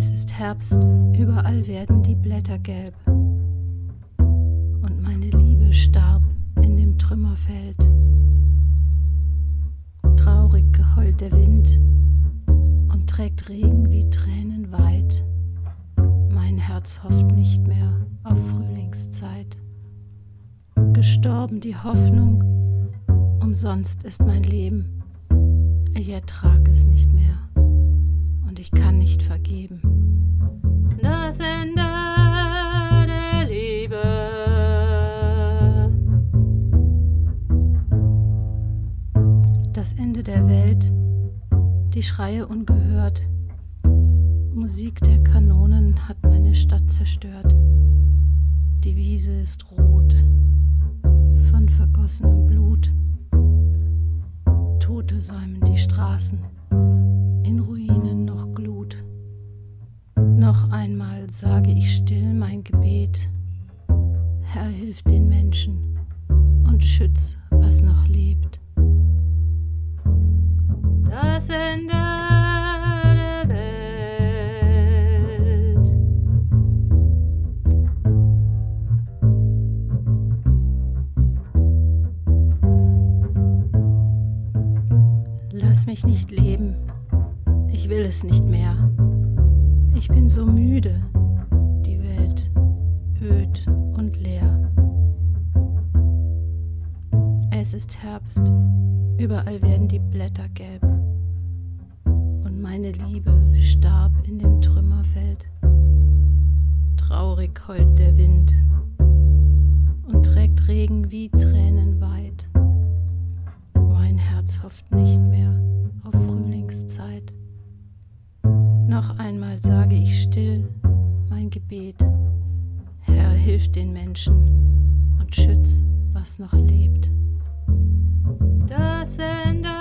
Es ist Herbst, überall werden die Blätter gelb. Und meine Liebe starb in dem Trümmerfeld. Traurig geheult der Wind und trägt Regen wie Tränen weit. Mein Herz hofft nicht mehr auf Frühlingszeit. Gestorben die Hoffnung, umsonst ist mein Leben. Ich ertrag es nicht mehr und ich kann nicht vergeben. Ende der Welt, die Schreie ungehört. Musik der Kanonen hat meine Stadt zerstört. Die Wiese ist rot von vergossenem Blut. Tote säumen die Straßen, in Ruinen noch Glut. Noch einmal sage ich still mein Gebet. Herr, hilf den Menschen und schütz, was noch lebt. Lass mich nicht leben, ich will es nicht mehr. Ich bin so müde, die Welt öd und leer. Es ist Herbst, überall werden die Blätter gelb. Meine Liebe starb in dem Trümmerfeld. Traurig heult der Wind und trägt Regen wie Tränen weit. Mein Herz hofft nicht mehr auf Frühlingszeit. Noch einmal sage ich still mein Gebet. Herr, hilf den Menschen und schütz, was noch lebt. Das Ende